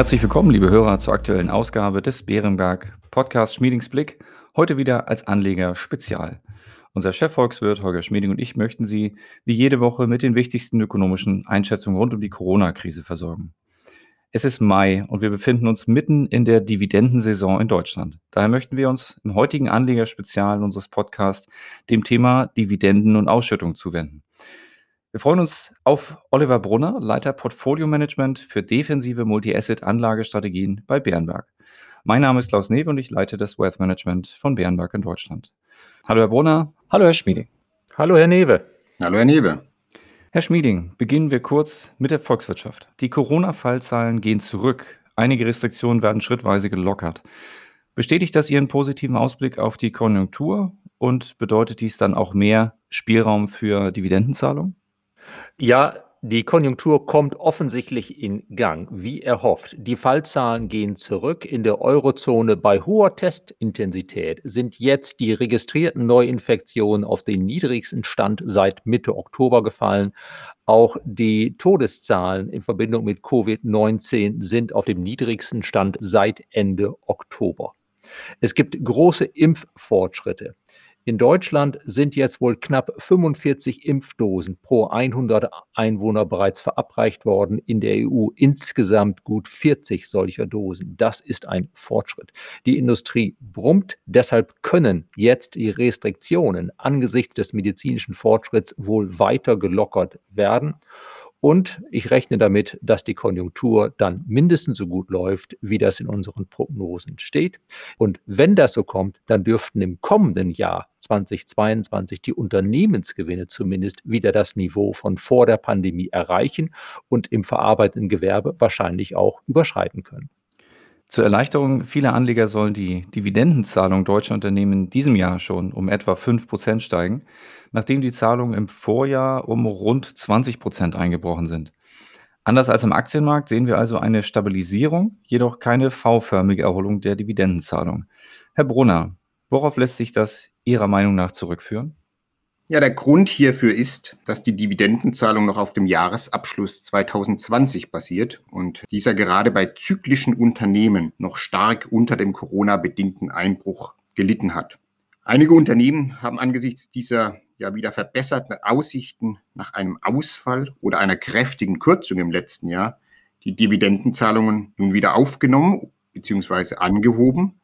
Herzlich willkommen, liebe Hörer, zur aktuellen Ausgabe des Bärenberg Podcast Schmiedingsblick. Heute wieder als Anleger Spezial. Unser Chefvolkswirt Holger Schmieding und ich möchten Sie wie jede Woche mit den wichtigsten ökonomischen Einschätzungen rund um die Corona-Krise versorgen. Es ist Mai und wir befinden uns mitten in der Dividendensaison in Deutschland. Daher möchten wir uns im heutigen Anlegerspezial unseres Podcasts dem Thema Dividenden und Ausschüttung zuwenden. Wir freuen uns auf Oliver Brunner, Leiter Portfolio Management für defensive Multi-Asset-Anlagestrategien bei Bärenberg. Mein Name ist Klaus Newe und ich leite das Wealth Management von Bärenberg in Deutschland. Hallo Herr Brunner, hallo Herr Schmieding. Hallo Herr Newe. Hallo Herr Newe. Herr Schmieding, beginnen wir kurz mit der Volkswirtschaft. Die Corona-Fallzahlen gehen zurück. Einige Restriktionen werden schrittweise gelockert. Bestätigt das Ihren positiven Ausblick auf die Konjunktur und bedeutet dies dann auch mehr Spielraum für Dividendenzahlungen? Ja, die Konjunktur kommt offensichtlich in Gang, wie erhofft. Die Fallzahlen gehen zurück. In der Eurozone bei hoher Testintensität sind jetzt die registrierten Neuinfektionen auf den niedrigsten Stand seit Mitte Oktober gefallen. Auch die Todeszahlen in Verbindung mit Covid-19 sind auf dem niedrigsten Stand seit Ende Oktober. Es gibt große Impffortschritte. In Deutschland sind jetzt wohl knapp 45 Impfdosen pro 100 Einwohner bereits verabreicht worden. In der EU insgesamt gut 40 solcher Dosen. Das ist ein Fortschritt. Die Industrie brummt. Deshalb können jetzt die Restriktionen angesichts des medizinischen Fortschritts wohl weiter gelockert werden. Und ich rechne damit, dass die Konjunktur dann mindestens so gut läuft, wie das in unseren Prognosen steht. Und wenn das so kommt, dann dürften im kommenden Jahr 2022 die Unternehmensgewinne zumindest wieder das Niveau von vor der Pandemie erreichen und im verarbeitenden Gewerbe wahrscheinlich auch überschreiten können. Zur Erleichterung vieler Anleger sollen die Dividendenzahlungen deutscher Unternehmen in diesem Jahr schon um etwa 5% steigen, nachdem die Zahlungen im Vorjahr um rund 20% eingebrochen sind. Anders als im Aktienmarkt sehen wir also eine Stabilisierung, jedoch keine V-förmige Erholung der Dividendenzahlung. Herr Brunner, worauf lässt sich das Ihrer Meinung nach zurückführen? Ja, der Grund hierfür ist, dass die Dividendenzahlung noch auf dem Jahresabschluss 2020 basiert und dieser gerade bei zyklischen Unternehmen noch stark unter dem Corona-bedingten Einbruch gelitten hat. Einige Unternehmen haben angesichts dieser ja wieder verbesserten Aussichten nach einem Ausfall oder einer kräftigen Kürzung im letzten Jahr die Dividendenzahlungen nun wieder aufgenommen bzw. angehoben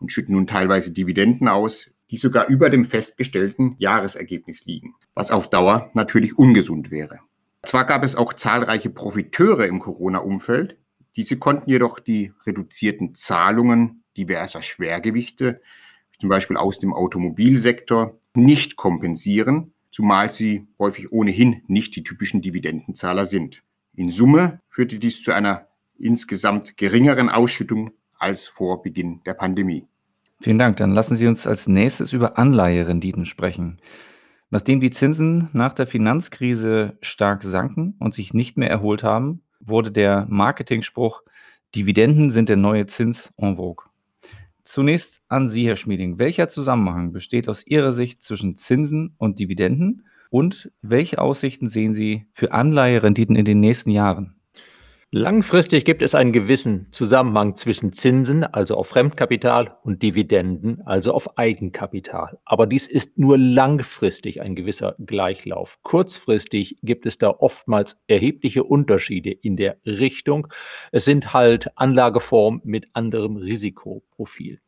und schütten nun teilweise Dividenden aus, die sogar über dem festgestellten Jahresergebnis liegen, was auf Dauer natürlich ungesund wäre. Zwar gab es auch zahlreiche Profiteure im Corona-Umfeld, diese konnten jedoch die reduzierten Zahlungen diverser Schwergewichte, zum Beispiel aus dem Automobilsektor, nicht kompensieren, zumal sie häufig ohnehin nicht die typischen Dividendenzahler sind. In Summe führte dies zu einer insgesamt geringeren Ausschüttung als vor Beginn der Pandemie. Vielen Dank. Dann lassen Sie uns als nächstes über Anleiherenditen sprechen. Nachdem die Zinsen nach der Finanzkrise stark sanken und sich nicht mehr erholt haben, wurde der Marketingspruch Dividenden sind der neue Zins en vogue. Zunächst an Sie, Herr Schmieding. Welcher Zusammenhang besteht aus Ihrer Sicht zwischen Zinsen und Dividenden und welche Aussichten sehen Sie für Anleiherenditen in den nächsten Jahren? Langfristig gibt es einen gewissen Zusammenhang zwischen Zinsen, also auf Fremdkapital, und Dividenden, also auf Eigenkapital. Aber dies ist nur langfristig ein gewisser Gleichlauf. Kurzfristig gibt es da oftmals erhebliche Unterschiede in der Richtung. Es sind halt Anlageformen mit anderem Risikoprofil.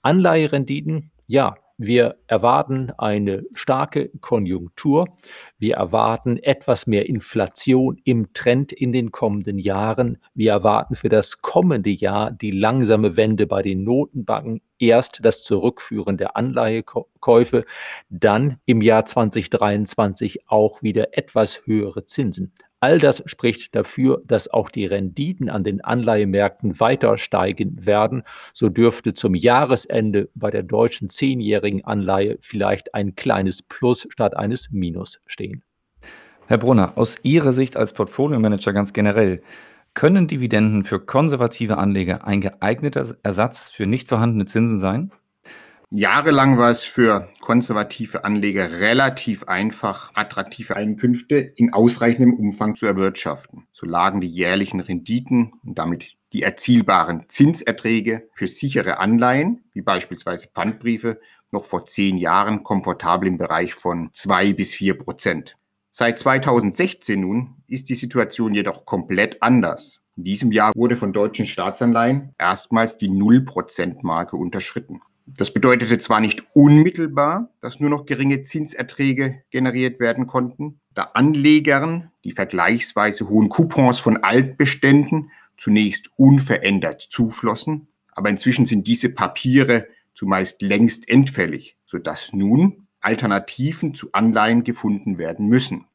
Anleiherenditen, ja, wir erwarten eine starke Konjunktur. Wir erwarten etwas mehr Inflation im Trend in den kommenden Jahren. Wir erwarten für das kommende Jahr die langsame Wende bei den Notenbanken. Erst das Zurückführen der Anleihekäufe, dann im Jahr 2023 auch wieder etwas höhere Zinsen. All das spricht dafür, dass auch die Renditen an den Anleihemärkten weiter steigen werden. So dürfte zum Jahresende bei der deutschen zehnjährigen Anleihe vielleicht ein kleines Plus statt eines Minus stehen. Herr Brunner, aus Ihrer Sicht als Portfolio-Manager ganz generell, können Dividenden für konservative Anleger ein geeigneter Ersatz für nicht vorhandene Zinsen sein? Jahrelang war es für konservative Anleger relativ einfach, attraktive Einkünfte in ausreichendem Umfang zu erwirtschaften. So lagen die jährlichen Renditen und damit die erzielbaren Zinserträge für sichere Anleihen, wie beispielsweise Pfandbriefe, noch vor zehn Jahren komfortabel im Bereich von zwei bis vier Prozent. Seit 2016 nun ist die Situation jedoch komplett anders. In diesem Jahr wurde von deutschen Staatsanleihen erstmals die Null-Prozent-Marke unterschritten. Das bedeutete zwar nicht unmittelbar, dass nur noch geringe Zinserträge generiert werden konnten, da Anlegern die vergleichsweise hohen Coupons von Altbeständen zunächst unverändert zuflossen, aber inzwischen sind diese Papiere zumeist längst endfällig, sodass nun Alternativen zu Anleihen gefunden werden müssen.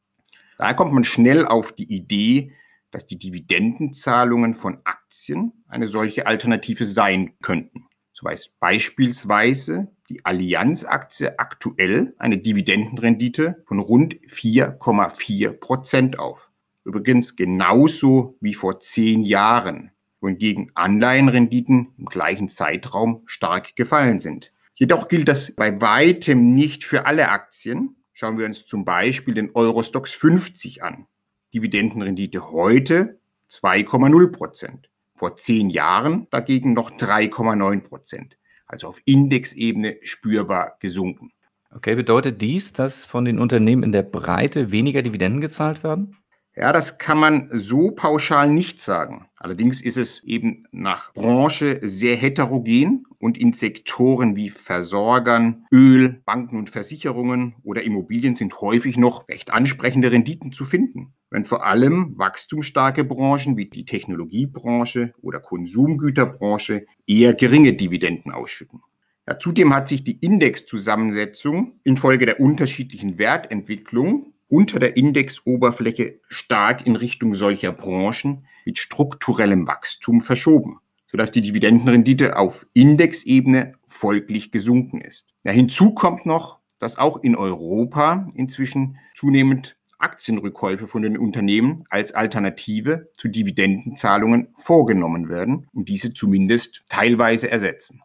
Daher kommt man schnell auf die Idee, dass die Dividendenzahlungen von Aktien eine solche Alternative sein könnten. So weist beispielsweise die Allianz-Aktie aktuell eine Dividendenrendite von rund 4,4 Prozent auf. Übrigens genauso wie vor zehn Jahren, wohingegen Anleihenrenditen im gleichen Zeitraum stark gefallen sind. Jedoch gilt das bei weitem nicht für alle Aktien. Schauen wir uns zum Beispiel den Eurostox 50 an. Dividendenrendite heute 2,0 Prozent vor zehn Jahren dagegen noch 3,9 Prozent, also auf Indexebene spürbar gesunken. Okay, bedeutet dies, dass von den Unternehmen in der Breite weniger Dividenden gezahlt werden? Ja, das kann man so pauschal nicht sagen. Allerdings ist es eben nach Branche sehr heterogen und in Sektoren wie Versorgern, Öl, Banken und Versicherungen oder Immobilien sind häufig noch recht ansprechende Renditen zu finden. Wenn vor allem wachstumsstarke Branchen wie die Technologiebranche oder Konsumgüterbranche eher geringe Dividenden ausschütten. Ja, zudem hat sich die Indexzusammensetzung infolge der unterschiedlichen Wertentwicklung unter der Indexoberfläche stark in Richtung solcher Branchen mit strukturellem Wachstum verschoben, sodass die Dividendenrendite auf Indexebene folglich gesunken ist. Ja, hinzu kommt noch, dass auch in Europa inzwischen zunehmend Aktienrückkäufe von den Unternehmen als Alternative zu Dividendenzahlungen vorgenommen werden und diese zumindest teilweise ersetzen.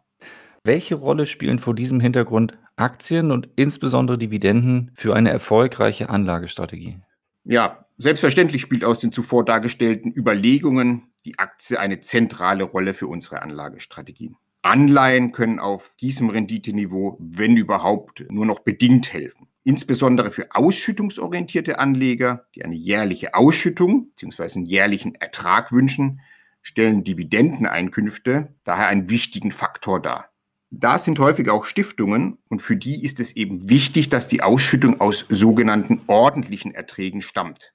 Welche Rolle spielen vor diesem Hintergrund Aktien und insbesondere Dividenden für eine erfolgreiche Anlagestrategie? Ja, selbstverständlich spielt aus den zuvor dargestellten Überlegungen die Aktie eine zentrale Rolle für unsere Anlagestrategien. Anleihen können auf diesem Renditeniveau, wenn überhaupt, nur noch bedingt helfen. Insbesondere für ausschüttungsorientierte Anleger, die eine jährliche Ausschüttung bzw. einen jährlichen Ertrag wünschen, stellen Dividendeneinkünfte daher einen wichtigen Faktor dar. Da sind häufig auch Stiftungen und für die ist es eben wichtig, dass die Ausschüttung aus sogenannten ordentlichen Erträgen stammt.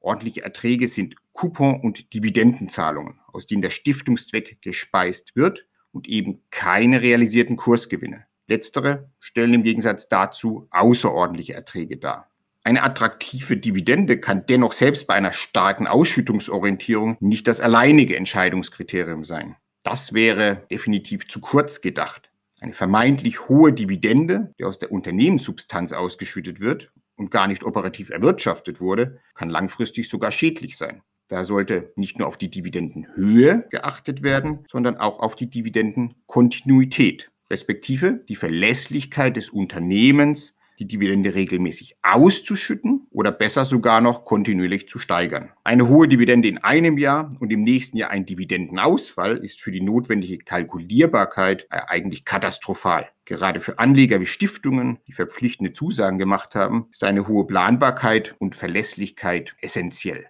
Ordentliche Erträge sind Coupon- und Dividendenzahlungen, aus denen der Stiftungszweck gespeist wird und eben keine realisierten Kursgewinne. Letztere stellen im Gegensatz dazu außerordentliche Erträge dar. Eine attraktive Dividende kann dennoch selbst bei einer starken Ausschüttungsorientierung nicht das alleinige Entscheidungskriterium sein. Das wäre definitiv zu kurz gedacht. Eine vermeintlich hohe Dividende, die aus der Unternehmenssubstanz ausgeschüttet wird und gar nicht operativ erwirtschaftet wurde, kann langfristig sogar schädlich sein. Da sollte nicht nur auf die Dividendenhöhe geachtet werden, sondern auch auf die Dividendenkontinuität, respektive die Verlässlichkeit des Unternehmens die Dividende regelmäßig auszuschütten oder besser sogar noch kontinuierlich zu steigern. Eine hohe Dividende in einem Jahr und im nächsten Jahr ein Dividendenausfall ist für die notwendige Kalkulierbarkeit eigentlich katastrophal. Gerade für Anleger wie Stiftungen, die verpflichtende Zusagen gemacht haben, ist eine hohe Planbarkeit und Verlässlichkeit essentiell.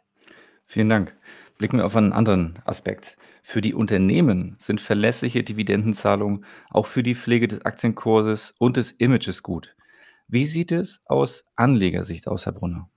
Vielen Dank. Blicken wir auf einen anderen Aspekt. Für die Unternehmen sind verlässliche Dividendenzahlungen auch für die Pflege des Aktienkurses und des Images gut. Wie sieht es aus Anlegersicht aus, Herr Brunner?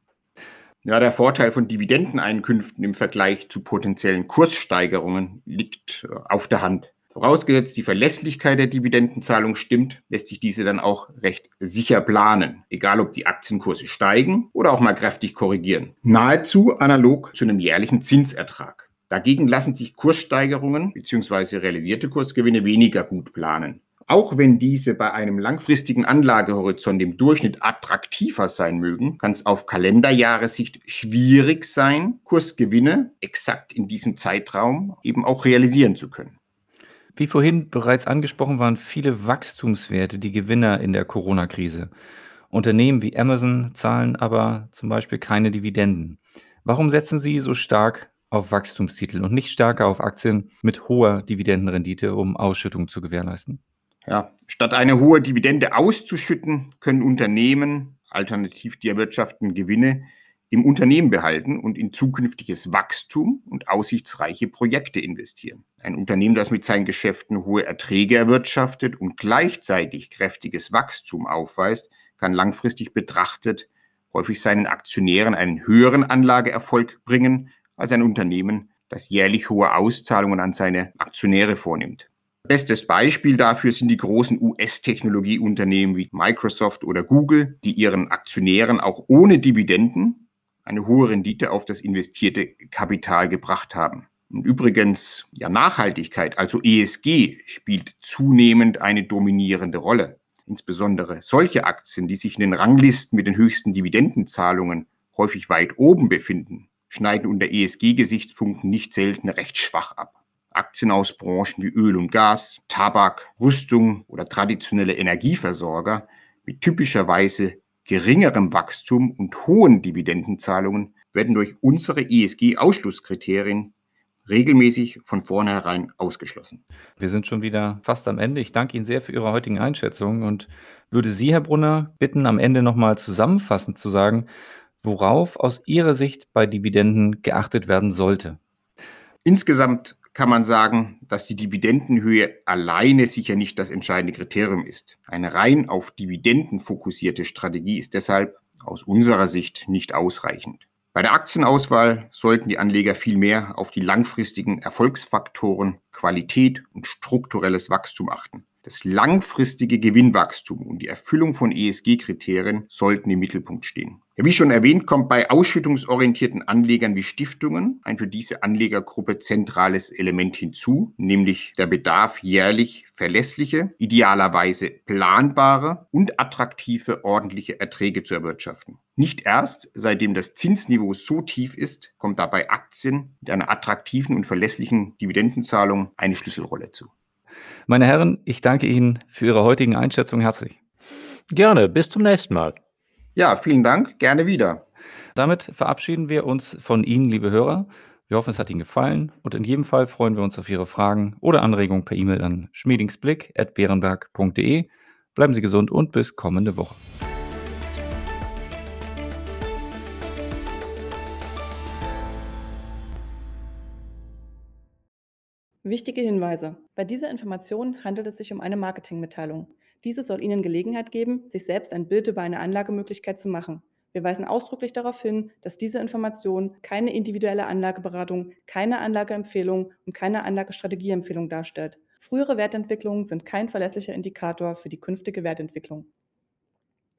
Ja, der Vorteil von Dividendeneinkünften im Vergleich zu potenziellen Kurssteigerungen liegt äh, auf der Hand. Vorausgesetzt die Verlässlichkeit der Dividendenzahlung stimmt, lässt sich diese dann auch recht sicher planen, egal ob die Aktienkurse steigen oder auch mal kräftig korrigieren. Nahezu analog zu einem jährlichen Zinsertrag. Dagegen lassen sich Kurssteigerungen bzw. realisierte Kursgewinne weniger gut planen. Auch wenn diese bei einem langfristigen Anlagehorizont im Durchschnitt attraktiver sein mögen, kann es auf Kalenderjahressicht schwierig sein, Kursgewinne exakt in diesem Zeitraum eben auch realisieren zu können. Wie vorhin bereits angesprochen, waren viele Wachstumswerte die Gewinner in der Corona-Krise. Unternehmen wie Amazon zahlen aber zum Beispiel keine Dividenden. Warum setzen Sie so stark auf Wachstumstitel und nicht stärker auf Aktien mit hoher Dividendenrendite, um Ausschüttungen zu gewährleisten? Ja, statt eine hohe Dividende auszuschütten, können Unternehmen alternativ die erwirtschafteten Gewinne im Unternehmen behalten und in zukünftiges Wachstum und aussichtsreiche Projekte investieren. Ein Unternehmen, das mit seinen Geschäften hohe Erträge erwirtschaftet und gleichzeitig kräftiges Wachstum aufweist, kann langfristig betrachtet häufig seinen Aktionären einen höheren Anlageerfolg bringen als ein Unternehmen, das jährlich hohe Auszahlungen an seine Aktionäre vornimmt. Bestes Beispiel dafür sind die großen US-Technologieunternehmen wie Microsoft oder Google, die ihren Aktionären auch ohne Dividenden eine hohe Rendite auf das investierte Kapital gebracht haben. Und übrigens, ja, Nachhaltigkeit, also ESG, spielt zunehmend eine dominierende Rolle. Insbesondere solche Aktien, die sich in den Ranglisten mit den höchsten Dividendenzahlungen häufig weit oben befinden, schneiden unter ESG-Gesichtspunkten nicht selten recht schwach ab. Aktien aus Branchen wie Öl und Gas, Tabak, Rüstung oder traditionelle Energieversorger mit typischerweise geringerem Wachstum und hohen Dividendenzahlungen werden durch unsere ESG-Ausschlusskriterien regelmäßig von vornherein ausgeschlossen. Wir sind schon wieder fast am Ende. Ich danke Ihnen sehr für Ihre heutigen Einschätzungen und würde Sie, Herr Brunner, bitten, am Ende nochmal zusammenfassend zu sagen, worauf aus Ihrer Sicht bei Dividenden geachtet werden sollte. Insgesamt kann man sagen, dass die Dividendenhöhe alleine sicher nicht das entscheidende Kriterium ist. Eine rein auf Dividenden fokussierte Strategie ist deshalb aus unserer Sicht nicht ausreichend. Bei der Aktienauswahl sollten die Anleger vielmehr auf die langfristigen Erfolgsfaktoren Qualität und strukturelles Wachstum achten. Das langfristige Gewinnwachstum und die Erfüllung von ESG-Kriterien sollten im Mittelpunkt stehen. Ja, wie schon erwähnt, kommt bei ausschüttungsorientierten Anlegern wie Stiftungen ein für diese Anlegergruppe zentrales Element hinzu, nämlich der Bedarf, jährlich verlässliche, idealerweise planbare und attraktive ordentliche Erträge zu erwirtschaften. Nicht erst seitdem das Zinsniveau so tief ist, kommt dabei Aktien mit einer attraktiven und verlässlichen Dividendenzahlung eine Schlüsselrolle zu. Meine Herren, ich danke Ihnen für Ihre heutigen Einschätzungen herzlich. Gerne, bis zum nächsten Mal. Ja, vielen Dank, gerne wieder. Damit verabschieden wir uns von Ihnen, liebe Hörer. Wir hoffen, es hat Ihnen gefallen und in jedem Fall freuen wir uns auf Ihre Fragen oder Anregungen per E-Mail an schmiedingsblick.bärenberg.de. Bleiben Sie gesund und bis kommende Woche. Wichtige Hinweise. Bei dieser Information handelt es sich um eine Marketingmitteilung. Diese soll Ihnen Gelegenheit geben, sich selbst ein Bild über eine Anlagemöglichkeit zu machen. Wir weisen ausdrücklich darauf hin, dass diese Information keine individuelle Anlageberatung, keine Anlageempfehlung und keine Anlagestrategieempfehlung darstellt. Frühere Wertentwicklungen sind kein verlässlicher Indikator für die künftige Wertentwicklung.